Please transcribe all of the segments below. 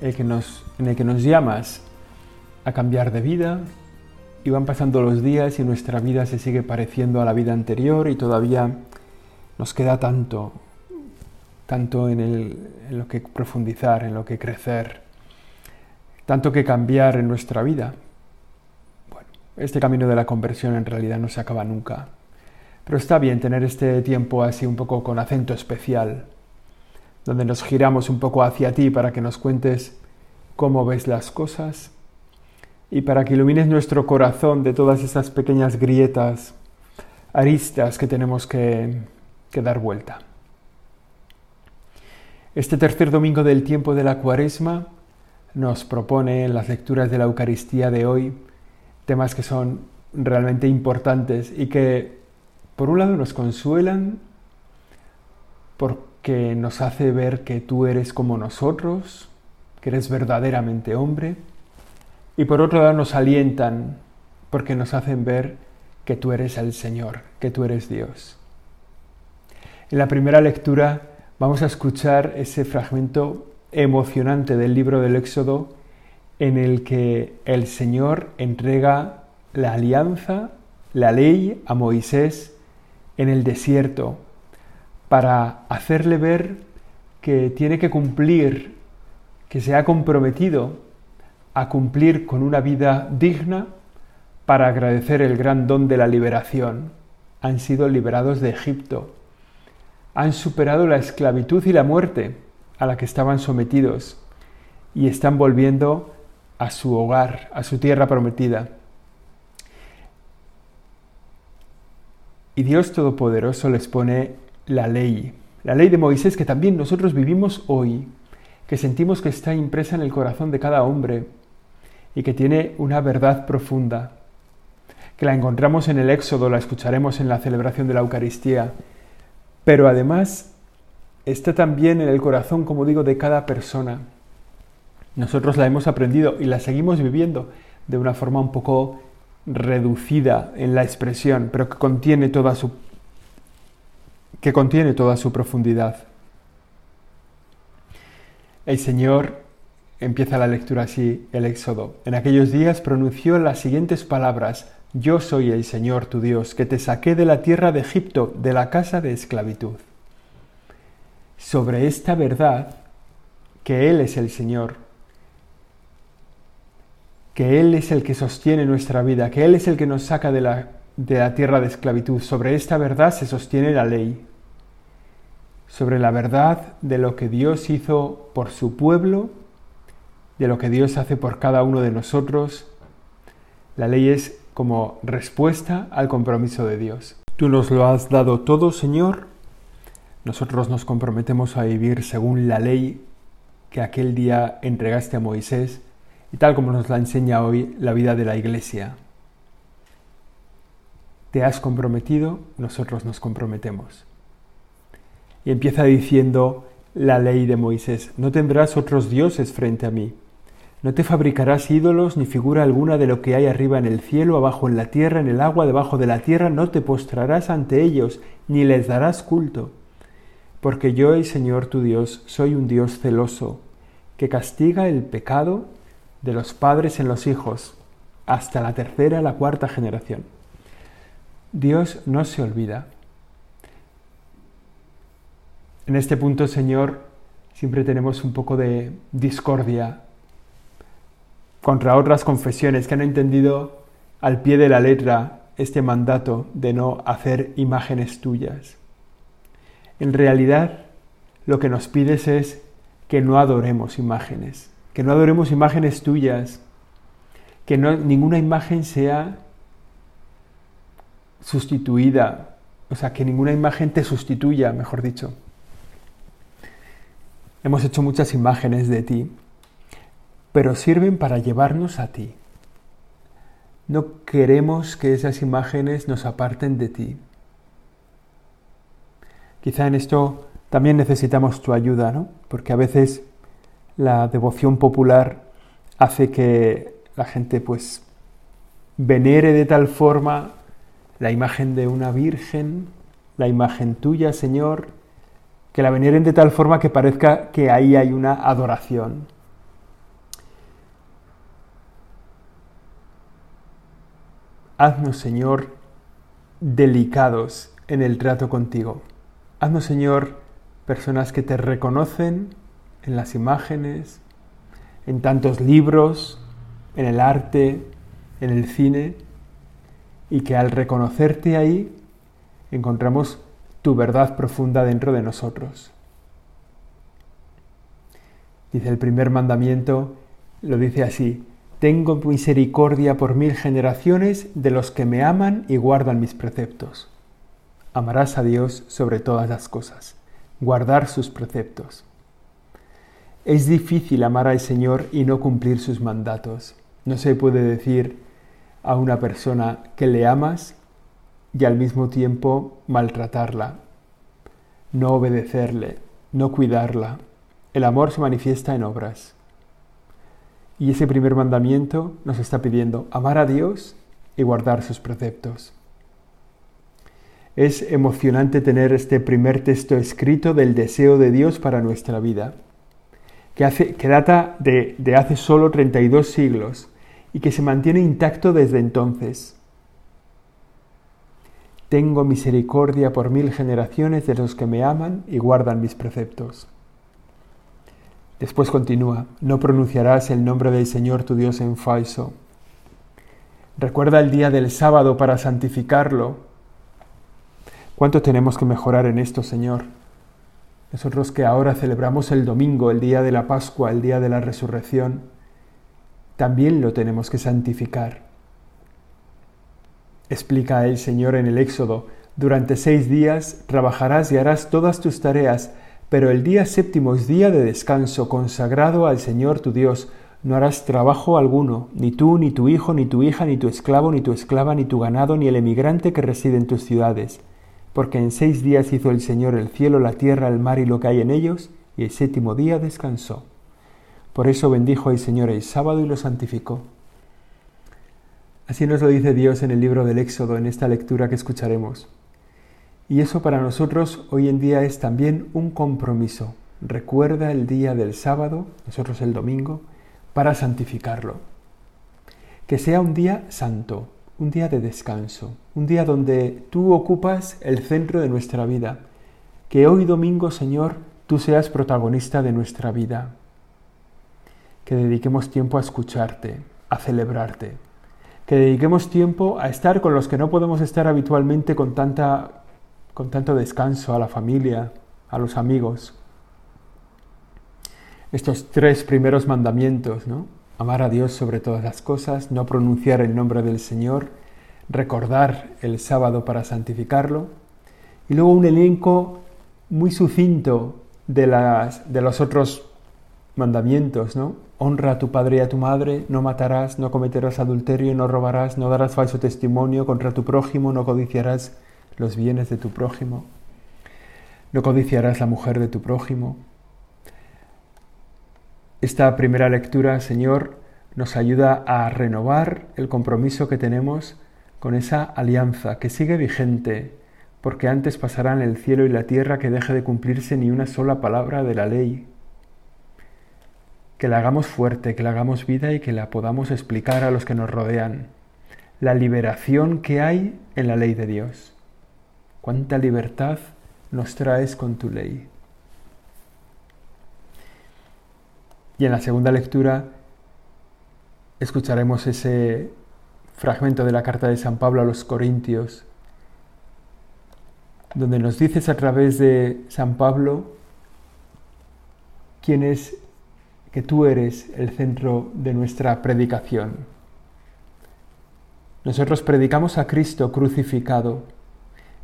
el que nos, en el que nos llamas a cambiar de vida y van pasando los días y nuestra vida se sigue pareciendo a la vida anterior y todavía nos queda tanto, tanto en, en lo que profundizar, en lo que crecer, tanto que cambiar en nuestra vida. Bueno, este camino de la conversión en realidad no se acaba nunca, pero está bien tener este tiempo así un poco con acento especial donde nos giramos un poco hacia ti para que nos cuentes cómo ves las cosas y para que ilumines nuestro corazón de todas esas pequeñas grietas, aristas que tenemos que, que dar vuelta. Este tercer domingo del tiempo de la cuaresma nos propone en las lecturas de la Eucaristía de hoy temas que son realmente importantes y que por un lado nos consuelan por que nos hace ver que tú eres como nosotros, que eres verdaderamente hombre, y por otro lado nos alientan porque nos hacen ver que tú eres el Señor, que tú eres Dios. En la primera lectura vamos a escuchar ese fragmento emocionante del libro del Éxodo en el que el Señor entrega la alianza, la ley a Moisés en el desierto para hacerle ver que tiene que cumplir, que se ha comprometido a cumplir con una vida digna para agradecer el gran don de la liberación. Han sido liberados de Egipto. Han superado la esclavitud y la muerte a la que estaban sometidos y están volviendo a su hogar, a su tierra prometida. Y Dios Todopoderoso les pone la ley, la ley de Moisés que también nosotros vivimos hoy, que sentimos que está impresa en el corazón de cada hombre y que tiene una verdad profunda, que la encontramos en el Éxodo, la escucharemos en la celebración de la Eucaristía, pero además está también en el corazón, como digo, de cada persona. Nosotros la hemos aprendido y la seguimos viviendo de una forma un poco reducida en la expresión, pero que contiene toda su que contiene toda su profundidad. El Señor empieza la lectura así, el Éxodo. En aquellos días pronunció las siguientes palabras, Yo soy el Señor tu Dios, que te saqué de la tierra de Egipto, de la casa de esclavitud. Sobre esta verdad, que Él es el Señor, que Él es el que sostiene nuestra vida, que Él es el que nos saca de la, de la tierra de esclavitud, sobre esta verdad se sostiene la ley sobre la verdad de lo que Dios hizo por su pueblo, de lo que Dios hace por cada uno de nosotros. La ley es como respuesta al compromiso de Dios. Tú nos lo has dado todo, Señor. Nosotros nos comprometemos a vivir según la ley que aquel día entregaste a Moisés y tal como nos la enseña hoy la vida de la Iglesia. Te has comprometido, nosotros nos comprometemos. Y empieza diciendo la ley de Moisés, no tendrás otros dioses frente a mí. No te fabricarás ídolos ni figura alguna de lo que hay arriba en el cielo, abajo en la tierra, en el agua, debajo de la tierra, no te postrarás ante ellos, ni les darás culto. Porque yo, el Señor tu Dios, soy un Dios celoso, que castiga el pecado de los padres en los hijos, hasta la tercera, la cuarta generación. Dios no se olvida en este punto, Señor, siempre tenemos un poco de discordia contra otras confesiones que han entendido al pie de la letra este mandato de no hacer imágenes tuyas. En realidad, lo que nos pides es que no adoremos imágenes, que no adoremos imágenes tuyas, que no, ninguna imagen sea sustituida, o sea, que ninguna imagen te sustituya, mejor dicho. Hemos hecho muchas imágenes de ti pero sirven para llevarnos a ti. No queremos que esas imágenes nos aparten de ti. Quizá en esto también necesitamos tu ayuda, ¿no? Porque a veces la devoción popular hace que la gente pues venere de tal forma la imagen de una virgen, la imagen tuya, Señor, que la veneren de tal forma que parezca que ahí hay una adoración. Haznos, Señor, delicados en el trato contigo. Haznos, Señor, personas que te reconocen en las imágenes, en tantos libros, en el arte, en el cine, y que al reconocerte ahí encontramos tu verdad profunda dentro de nosotros. Dice el primer mandamiento, lo dice así, tengo misericordia por mil generaciones de los que me aman y guardan mis preceptos. Amarás a Dios sobre todas las cosas, guardar sus preceptos. Es difícil amar al Señor y no cumplir sus mandatos. No se puede decir a una persona que le amas y al mismo tiempo maltratarla, no obedecerle, no cuidarla. El amor se manifiesta en obras. Y ese primer mandamiento nos está pidiendo amar a Dios y guardar sus preceptos. Es emocionante tener este primer texto escrito del deseo de Dios para nuestra vida, que, hace, que data de, de hace solo 32 siglos y que se mantiene intacto desde entonces. Tengo misericordia por mil generaciones de los que me aman y guardan mis preceptos. Después continúa, no pronunciarás el nombre del Señor tu Dios en falso. Recuerda el día del sábado para santificarlo. ¿Cuánto tenemos que mejorar en esto, Señor? Nosotros que ahora celebramos el domingo, el día de la Pascua, el día de la resurrección, también lo tenemos que santificar. Explica el Señor en el Éxodo, durante seis días trabajarás y harás todas tus tareas, pero el día séptimo es día de descanso consagrado al Señor tu Dios. No harás trabajo alguno, ni tú, ni tu hijo, ni tu hija, ni tu esclavo, ni tu esclava, ni tu ganado, ni el emigrante que reside en tus ciudades. Porque en seis días hizo el Señor el cielo, la tierra, el mar y lo que hay en ellos, y el séptimo día descansó. Por eso bendijo el Señor el sábado y lo santificó. Así nos lo dice Dios en el libro del Éxodo, en esta lectura que escucharemos. Y eso para nosotros hoy en día es también un compromiso. Recuerda el día del sábado, nosotros el domingo, para santificarlo. Que sea un día santo, un día de descanso, un día donde tú ocupas el centro de nuestra vida. Que hoy domingo, Señor, tú seas protagonista de nuestra vida. Que dediquemos tiempo a escucharte, a celebrarte. Que dediquemos tiempo a estar con los que no podemos estar habitualmente con tanta con tanto descanso a la familia, a los amigos. Estos tres primeros mandamientos, ¿no? Amar a Dios sobre todas las cosas, no pronunciar el nombre del Señor, recordar el sábado para santificarlo, y luego un elenco muy sucinto de, las, de los otros mandamientos, ¿no? Honra a tu padre y a tu madre, no matarás, no cometerás adulterio, no robarás, no darás falso testimonio contra tu prójimo, no codiciarás los bienes de tu prójimo, no codiciarás la mujer de tu prójimo. Esta primera lectura, Señor, nos ayuda a renovar el compromiso que tenemos con esa alianza que sigue vigente, porque antes pasarán el cielo y la tierra que deje de cumplirse ni una sola palabra de la ley. Que la hagamos fuerte, que la hagamos vida y que la podamos explicar a los que nos rodean. La liberación que hay en la ley de Dios. Cuánta libertad nos traes con tu ley. Y en la segunda lectura escucharemos ese fragmento de la carta de San Pablo a los Corintios, donde nos dices a través de San Pablo quién es que tú eres el centro de nuestra predicación. Nosotros predicamos a Cristo crucificado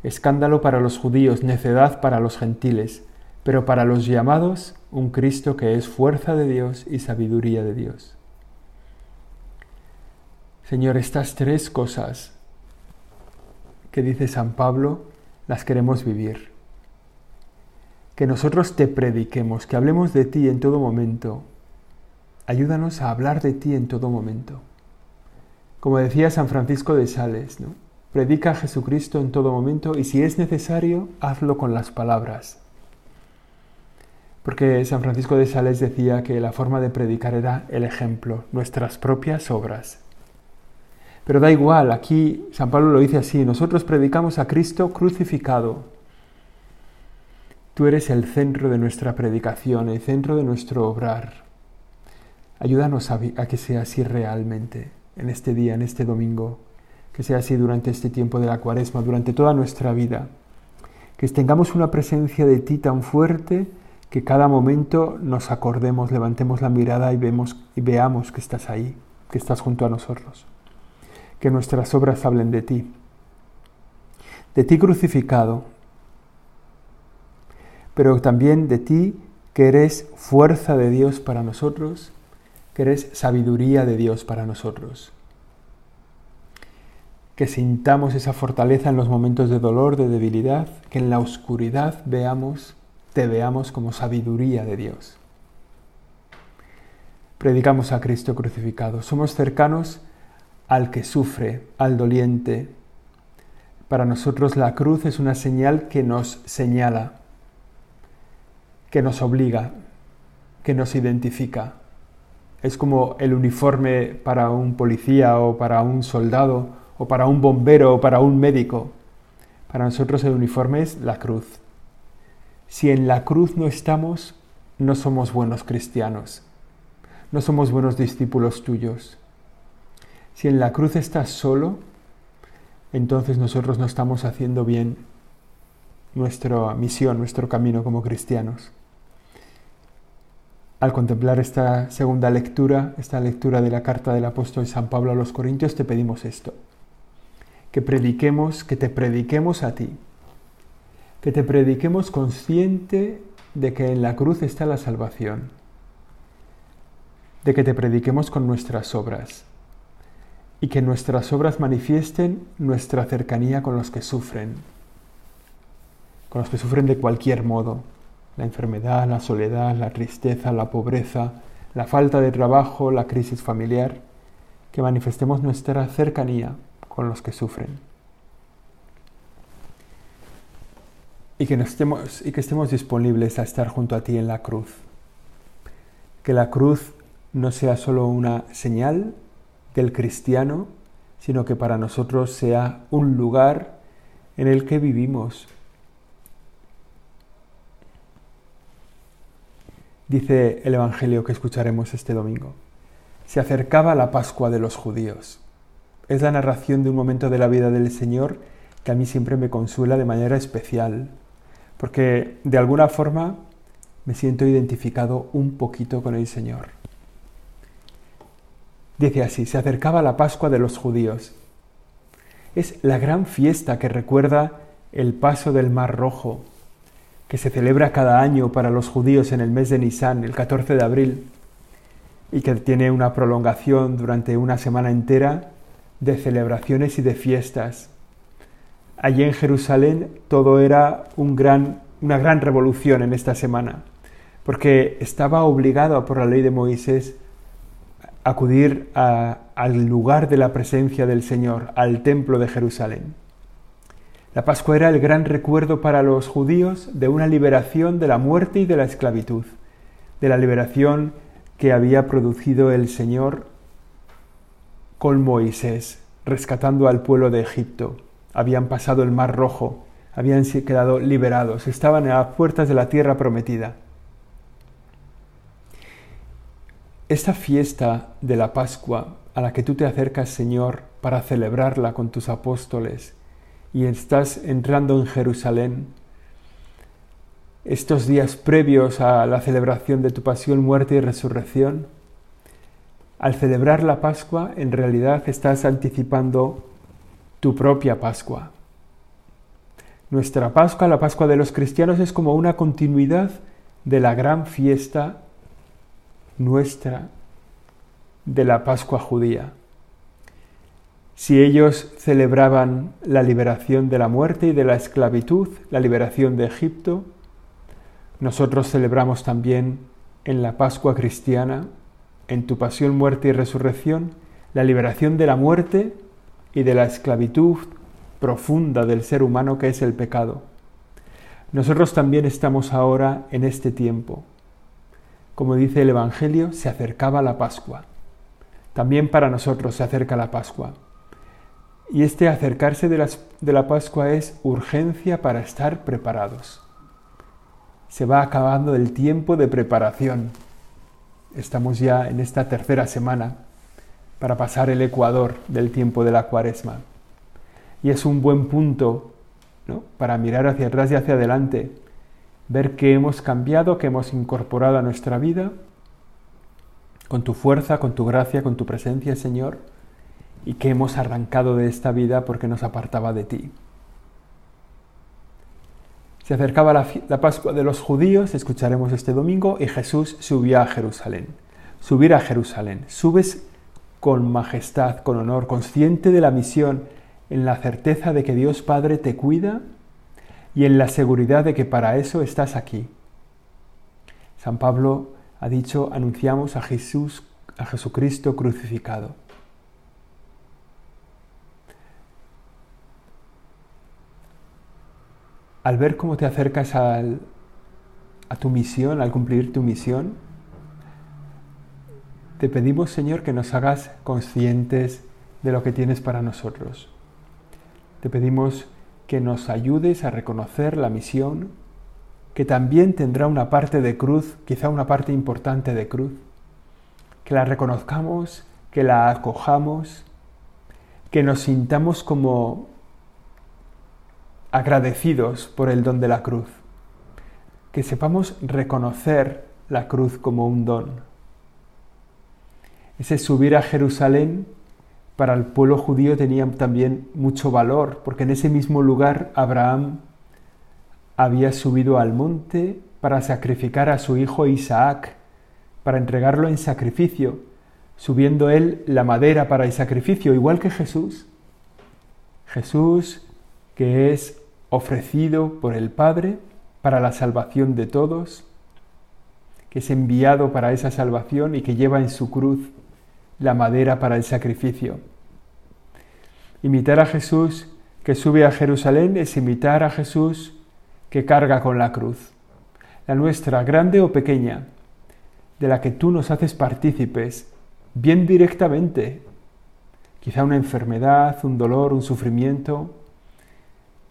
escándalo para los judíos, necedad para los gentiles, pero para los llamados un Cristo que es fuerza de Dios y sabiduría de Dios. Señor, estas tres cosas que dice San Pablo, las queremos vivir. Que nosotros te prediquemos, que hablemos de ti en todo momento. Ayúdanos a hablar de ti en todo momento. Como decía San Francisco de Sales. Predica a Jesucristo en todo momento y si es necesario, hazlo con las palabras. Porque San Francisco de Sales decía que la forma de predicar era el ejemplo, nuestras propias obras. Pero da igual, aquí San Pablo lo dice así, nosotros predicamos a Cristo crucificado. Tú eres el centro de nuestra predicación, el centro de nuestro obrar. Ayúdanos a, que sea así realmente, en este día, en este domingo, que sea así durante este tiempo de la cuaresma, durante toda nuestra vida. Que tengamos una presencia de ti tan fuerte que cada momento nos acordemos, levantemos la mirada y, vemos, y veamos que estás ahí, que estás junto a nosotros que nuestras obras hablen de ti, de ti crucificado, pero también de ti que eres fuerza de Dios para nosotros, que eres sabiduría de Dios para nosotros. Que sintamos esa fortaleza en los momentos de dolor, de debilidad, que en la oscuridad veamos, te veamos como sabiduría de Dios. Predicamos a Cristo crucificado. Somos cercanos al que sufre, al doliente. Para nosotros la cruz es una señal que nos señala, que nos obliga, que nos identifica. Es como el uniforme para un policía o para un soldado o para un bombero o para un médico. Para nosotros el uniforme es la cruz. Si en la cruz no estamos, no somos buenos cristianos, no somos buenos discípulos tuyos. Si en la cruz estás solo, entonces nosotros no estamos haciendo bien nuestra misión, nuestro camino como cristianos. Al contemplar esta segunda lectura, esta lectura de la carta del apóstol San Pablo a los Corintios, te pedimos esto, que prediquemos, que te prediquemos a ti, que te prediquemos consciente de que en la cruz está la salvación, de que te prediquemos con nuestras obras, y que nuestras obras manifiesten nuestra cercanía con los que sufren, con los que sufren de cualquier modo, la enfermedad, la soledad, la tristeza, la pobreza, la falta de trabajo, la crisis familiar, que manifestemos nuestra cercanía con los que sufren. Y que, estemos, y que estemos disponibles a estar junto a ti en la cruz. Que la cruz no sea solo una señal del cristiano, sino que para nosotros sea un lugar en el que vivimos. Dice el Evangelio que escucharemos este domingo. Se acercaba la Pascua de los judíos. Es la narración de un momento de la vida del Señor que a mí siempre me consuela de manera especial, porque de alguna forma me siento identificado un poquito con el Señor. Dice así, se acercaba la Pascua de los judíos. Es la gran fiesta que recuerda el paso del Mar Rojo, que se celebra cada año para los judíos en el mes de Nisan, el 14 de abril, y que tiene una prolongación durante una semana entera de celebraciones y de fiestas. Allí en Jerusalén todo era un gran, una gran revolución en esta semana, porque estaba obligado por la ley de Moisés acudir al lugar de la presencia del Señor, al templo de Jerusalén. La Pascua era el gran recuerdo para los judíos de una liberación de la muerte y de la esclavitud, de la liberación que había producido el Señor con Moisés, rescatando al pueblo de Egipto. Habían pasado el Mar Rojo, habían quedado liberados, estaban a las puertas de la tierra prometida. Esta fiesta de la Pascua a la que tú te acercas, Señor, para celebrarla con tus apóstoles y estás entrando en Jerusalén, estos días previos a la celebración de tu pasión, muerte y resurrección, al celebrar la Pascua en realidad estás anticipando tu propia Pascua. Nuestra Pascua, la Pascua de los cristianos, es como una continuidad de la gran fiesta nuestra de la Pascua judía. Si ellos celebraban la liberación de la muerte y de la esclavitud, la liberación de Egipto, nosotros celebramos también en la Pascua cristiana, en tu pasión, muerte y resurrección, la liberación de la muerte y de la esclavitud profunda del ser humano que es el pecado. Nosotros también estamos ahora en este tiempo. Como dice el Evangelio, se acercaba la Pascua. También para nosotros se acerca la Pascua. Y este acercarse de, de la Pascua es urgencia para estar preparados. Se va acabando el tiempo de preparación. Estamos ya en esta tercera semana para pasar el ecuador del tiempo de la cuaresma. Y es un buen punto para mirar hacia atrás y hacia adelante, ver que hemos cambiado, que hemos incorporado a nuestra vida con tu fuerza, con tu gracia, con tu presencia, Señor, y que hemos arrancado de esta vida porque nos apartaba de ti. Se acercaba la, Pascua de los judíos, escucharemos este domingo, y Jesús subió a Jerusalén. Subir a Jerusalén. Subes con majestad, con honor, consciente de la misión en la certeza de que Dios Padre te cuida y en la seguridad de que para eso estás aquí. San Pablo ha dicho, anunciamos a Jesús, a Jesucristo crucificado. Al ver cómo te acercas a tu misión, al cumplir tu misión, te pedimos, Señor, que nos hagas conscientes de lo que tienes para nosotros. Te pedimos que nos ayudes a reconocer la misión, que también tendrá una parte de cruz, quizá una parte importante de cruz, que la reconozcamos, que la acojamos, que nos sintamos como agradecidos por el don de la cruz, que sepamos reconocer la cruz como un don. Ese subir a Jerusalén para el pueblo judío tenía también mucho valor, porque en ese mismo lugar Abraham había subido al monte para sacrificar a su hijo Isaac, para entregarlo en sacrificio, subiendo él la madera para el sacrificio, igual que Jesús. Jesús que es ofrecido por el Padre para la salvación de todos, que es enviado para esa salvación y que lleva en su cruz la madera para el sacrificio. Imitar a Jesús que sube a Jerusalén es imitar a Jesús que carga con la cruz. La nuestra, grande o pequeña, de la que tú nos haces partícipes, bien directamente, quizá una enfermedad, un dolor, un sufrimiento,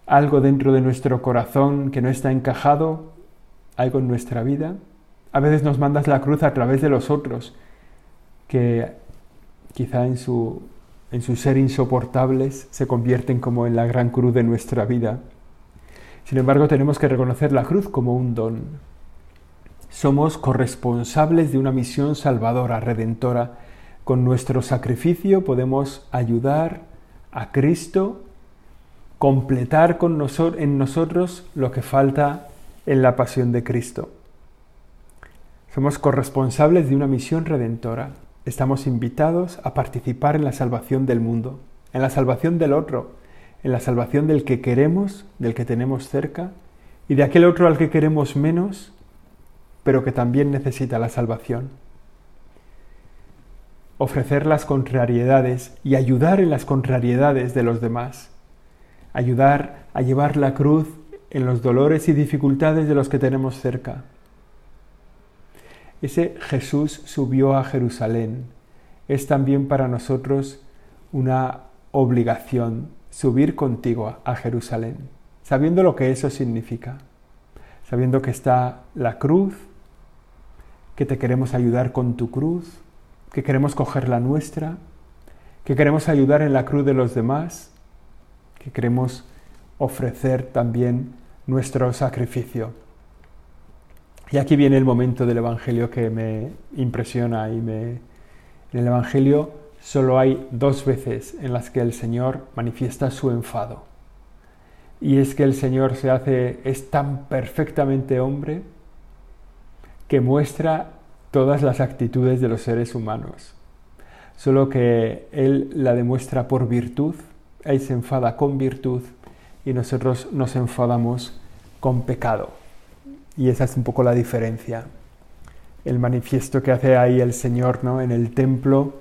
algo dentro de nuestro corazón que no está encajado, algo en nuestra vida. A veces nos mandas la cruz a través de los otros, que quizá en su, en su ser insoportables se convierten como en la gran cruz de nuestra vida. Sin embargo, tenemos que reconocer la cruz como un don. Somos corresponsables de una misión salvadora, redentora. Con nuestro sacrificio podemos ayudar a Cristo, completar con en nosotros lo que falta en la pasión de Cristo. Somos corresponsables de una misión redentora estamos invitados a participar en la salvación del mundo, en la salvación del otro, en la salvación del que queremos, del que tenemos cerca, y de aquel otro al que queremos menos, pero que también necesita la salvación. Ofrecer las contrariedades y ayudar en las contrariedades de los demás. Ayudar a llevar la cruz en los dolores y dificultades de los que tenemos cerca ese Jesús subió a Jerusalén. Es también para nosotros una obligación subir contigo a Jerusalén, sabiendo lo que eso significa, sabiendo que está la cruz, que te queremos ayudar con tu cruz, que queremos coger la nuestra, que queremos ayudar en la cruz de los demás, que queremos ofrecer también nuestro sacrificio. Y aquí viene el momento del Evangelio que me impresiona y me... En el Evangelio solo hay dos veces en las que el Señor manifiesta su enfado. Y es que el Señor se hace, es tan perfectamente hombre que muestra todas las actitudes de los seres humanos. solo que Él la demuestra por virtud, Él se enfada con virtud y nosotros nos enfadamos con pecado. Y esa es un poco la diferencia. El manifiesto que hace ahí el Señor ¿no? en el templo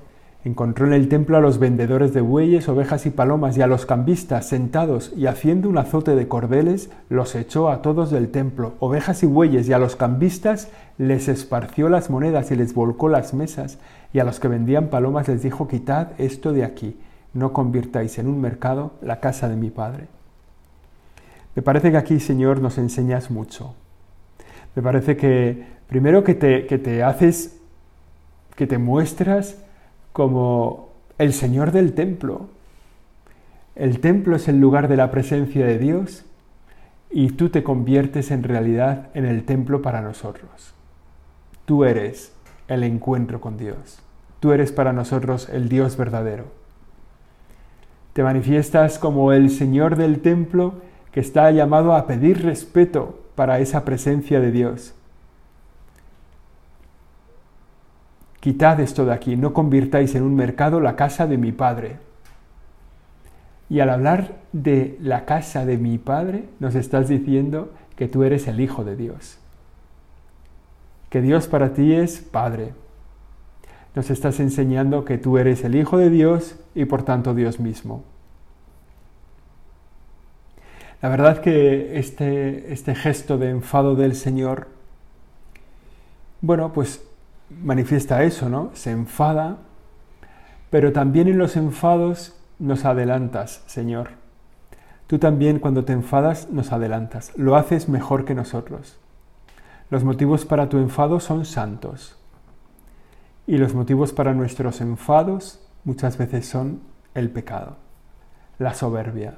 Encontró en el templo a los vendedores de bueyes, ovejas y palomas y a los cambistas sentados y haciendo un azote de cordeles los echó a todos del templo, ovejas y bueyes, y a los cambistas les esparció las monedas y les volcó las mesas, y a los que vendían palomas les dijo, quitad esto de aquí, no convirtáis en un mercado la casa de mi Padre. Me parece que aquí, Señor, nos enseñas mucho. Me parece que primero que te, que te haces, que te muestras, como el Señor del templo. El templo es el lugar de la presencia de Dios y tú te conviertes en realidad en el templo para nosotros. Tú eres el encuentro con Dios. Tú eres para nosotros el Dios verdadero. Te manifiestas como el Señor del templo que está llamado a pedir respeto para esa presencia de Dios. Quitad esto de aquí, no convirtáis en un mercado la casa de mi Padre. Y al hablar de la casa de mi Padre, nos estás diciendo que tú eres el Hijo de Dios. Que Dios para ti es Padre. Nos estás enseñando que tú eres el Hijo de Dios y por tanto Dios mismo. La verdad que este, este gesto de enfado del Señor, bueno, pues manifiesta eso, ¿no? Se enfada, pero también en los enfados nos adelantas, Señor. Tú también cuando te enfadas nos adelantas, lo haces mejor que nosotros. Los motivos para tu enfado son santos. Y los motivos para nuestros enfados muchas veces son el pecado, la soberbia.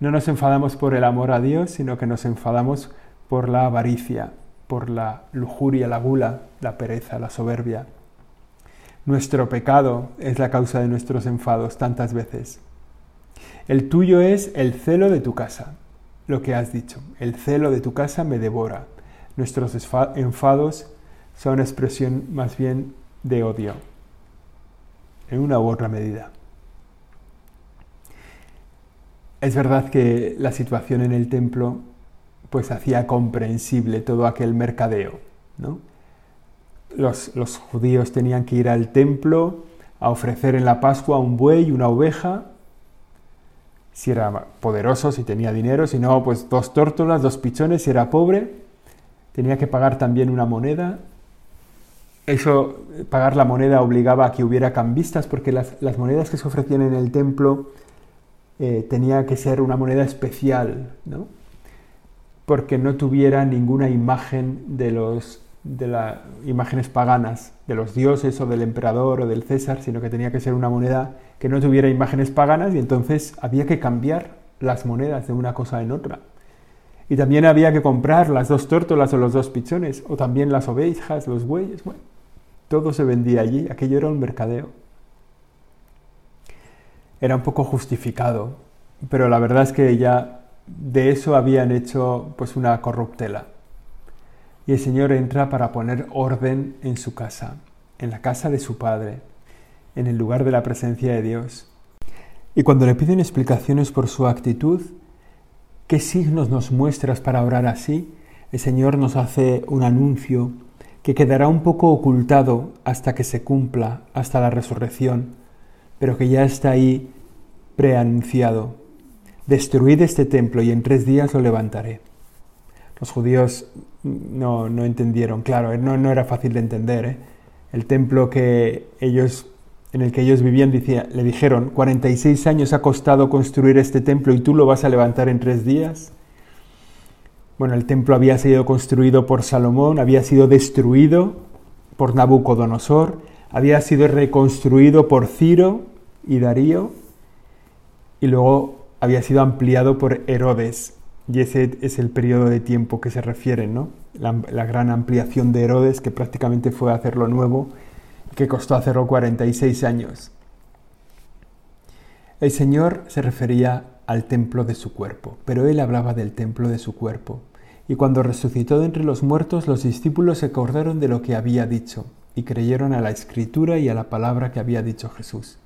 No nos enfadamos por el amor a Dios, sino que nos enfadamos por la avaricia, por la lujuria, la gula, la pereza, la soberbia. Nuestro pecado es la causa de nuestros enfados tantas veces. El tuyo es el celo de tu casa, lo que has dicho. El celo de tu casa me devora. Nuestros enfados son expresión más bien de odio, en una u otra medida. Es verdad que la situación en el templo pues hacía comprensible todo aquel mercadeo. ¿no? Los, judíos tenían que ir al templo a ofrecer en la Pascua un buey, una oveja, si era poderoso, si tenía dinero, si no, pues dos tórtolas, dos pichones, si era pobre, tenía que pagar también una moneda. Eso, pagar la moneda obligaba a que hubiera cambistas, porque las, monedas que se ofrecían en el templo eh, tenía que ser una moneda especial, ¿no? porque no tuviera ninguna imagen de los de las imágenes paganas de los dioses o del emperador o del César, sino que tenía que ser una moneda que no tuviera imágenes paganas y entonces había que cambiar las monedas de una cosa en otra. Y también había que comprar las dos tórtolas o los dos pichones, o también las ovejas, los bueyes, bueno, todo se vendía allí, aquello era un mercadeo. Era un poco justificado, pero la verdad es que ya de eso habían hecho pues una corruptela. Y el Señor entra para poner orden en su casa, en la casa de su Padre, en el lugar de la presencia de Dios. Y cuando le piden explicaciones por su actitud, ¿qué signos nos muestras para orar así? El Señor nos hace un anuncio que quedará un poco ocultado hasta que se cumpla, hasta la resurrección, pero que ya está ahí preanunciado destruid este templo y en tres días lo levantaré. Los judíos no, entendieron, claro, no, no, era fácil de entender. ¿eh? El templo que ellos, en el que ellos vivían le dijeron, 46 años ha costado construir este templo y tú lo vas a levantar en tres días. Bueno, el templo había sido construido por Salomón, había sido destruido por Nabucodonosor, había sido reconstruido por Ciro y Darío, y luego había sido ampliado por Herodes. Y ese es el periodo de tiempo que se refiere, ¿no? La, gran ampliación de Herodes, que prácticamente fue hacerlo nuevo, que costó hacerlo 46 años. El Señor se refería al templo de su cuerpo, pero él hablaba del templo de su cuerpo. Y cuando resucitó de entre los muertos, los discípulos se acordaron de lo que había dicho. y creyeron a la escritura y a la palabra que había dicho Jesús.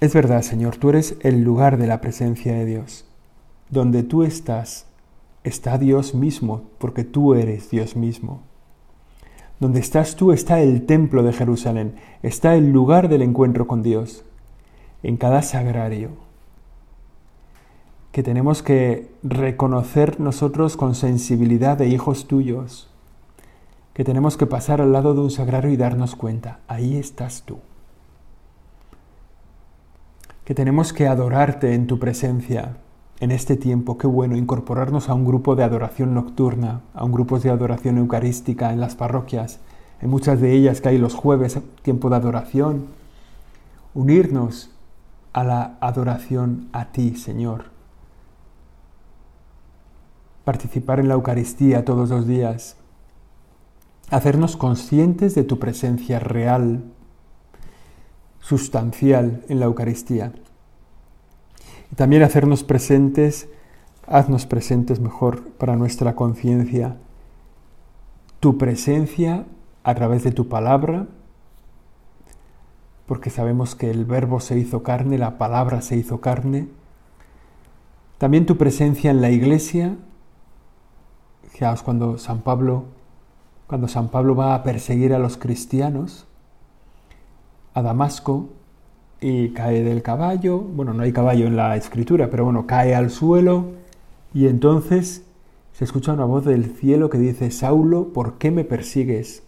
Es verdad, Señor, tú eres el lugar de la presencia de Dios. Donde tú estás, está Dios mismo, porque tú eres Dios mismo. Donde estás tú está el templo de Jerusalén, está el lugar del encuentro con Dios. En cada sagrario, que tenemos que reconocer nosotros con sensibilidad de hijos tuyos, que tenemos que pasar al lado de un sagrario y darnos cuenta, ahí estás tú. Que tenemos que adorarte en tu presencia en este tiempo, qué bueno incorporarnos a un grupo de adoración nocturna, a un grupo de adoración eucarística en las parroquias, en muchas de ellas que hay los jueves, tiempo de adoración, unirnos a la adoración a ti, Señor. Participar en la Eucaristía todos los días, hacernos conscientes de tu presencia real, sustancial en la Eucaristía. Y también hacernos presentes, haznos presentes mejor para nuestra conciencia, tu presencia a través de tu palabra, porque sabemos que el verbo se hizo carne, la palabra se hizo carne, también tu presencia en la iglesia, Fijaos cuando San Pablo, cuando San Pablo va a perseguir a los cristianos a Damasco y cae del caballo, bueno, no hay caballo en la escritura, pero bueno, cae al suelo y entonces se escucha una voz del cielo que dice, Saulo, ¿por qué me persigues?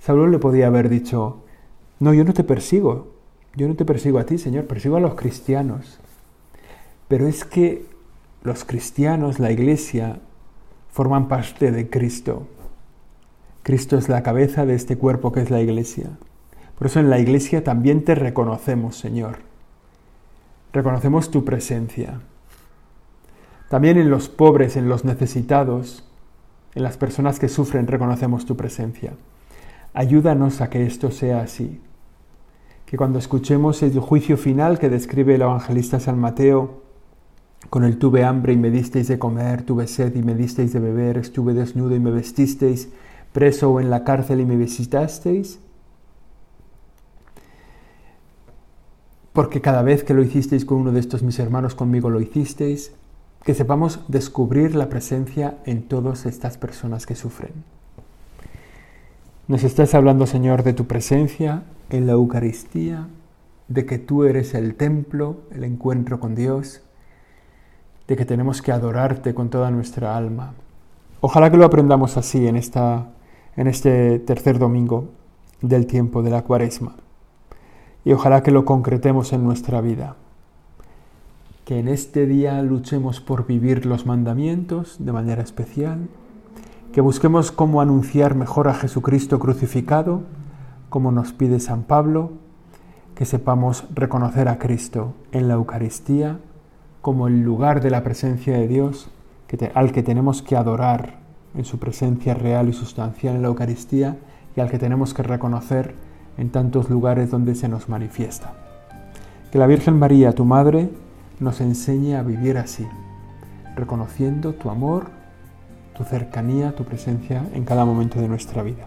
Saulo le podía haber dicho, no, yo no te persigo, yo no te persigo a ti, Señor, persigo a los cristianos. Pero es que los cristianos, la iglesia, forman parte de Cristo. Cristo es la cabeza de este cuerpo que es la iglesia. Por eso en la iglesia también te reconocemos, Señor. Reconocemos tu presencia. También en los pobres, en los necesitados, en las personas que sufren, reconocemos tu presencia. Ayúdanos a que esto sea así. Que cuando escuchemos el juicio final que describe el evangelista San Mateo, con el tuve hambre y me disteis de comer, tuve sed y me disteis de beber, estuve desnudo y me vestisteis, preso o en la cárcel y me visitasteis. Porque cada vez que lo hicisteis con uno de estos mis hermanos, conmigo lo hicisteis. Que sepamos descubrir la presencia en todas estas personas que sufren. Nos estás hablando, Señor, de tu presencia en la Eucaristía, de que tú eres el templo, el encuentro con Dios de que tenemos que adorarte con toda nuestra alma. Ojalá que lo aprendamos así en, esta, en este tercer domingo del tiempo de la cuaresma. Y ojalá que lo concretemos en nuestra vida. Que en este día luchemos por vivir los mandamientos de manera especial. Que busquemos cómo anunciar mejor a Jesucristo crucificado, como nos pide San Pablo. Que sepamos reconocer a Cristo en la Eucaristía como el lugar de la presencia de Dios al que tenemos que adorar en su presencia real y sustancial en la Eucaristía y al que tenemos que reconocer en tantos lugares donde se nos manifiesta. Que la Virgen María, tu Madre, nos enseñe a vivir así, reconociendo tu amor, tu cercanía, tu presencia en cada momento de nuestra vida.